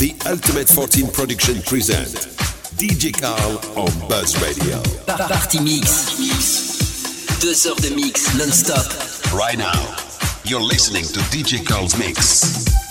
The Ultimate 14 Production present DJ Carl on Buzz Radio. Party Mix. Deux heures de mix non-stop. Right now, you're listening to DJ Carl's Mix.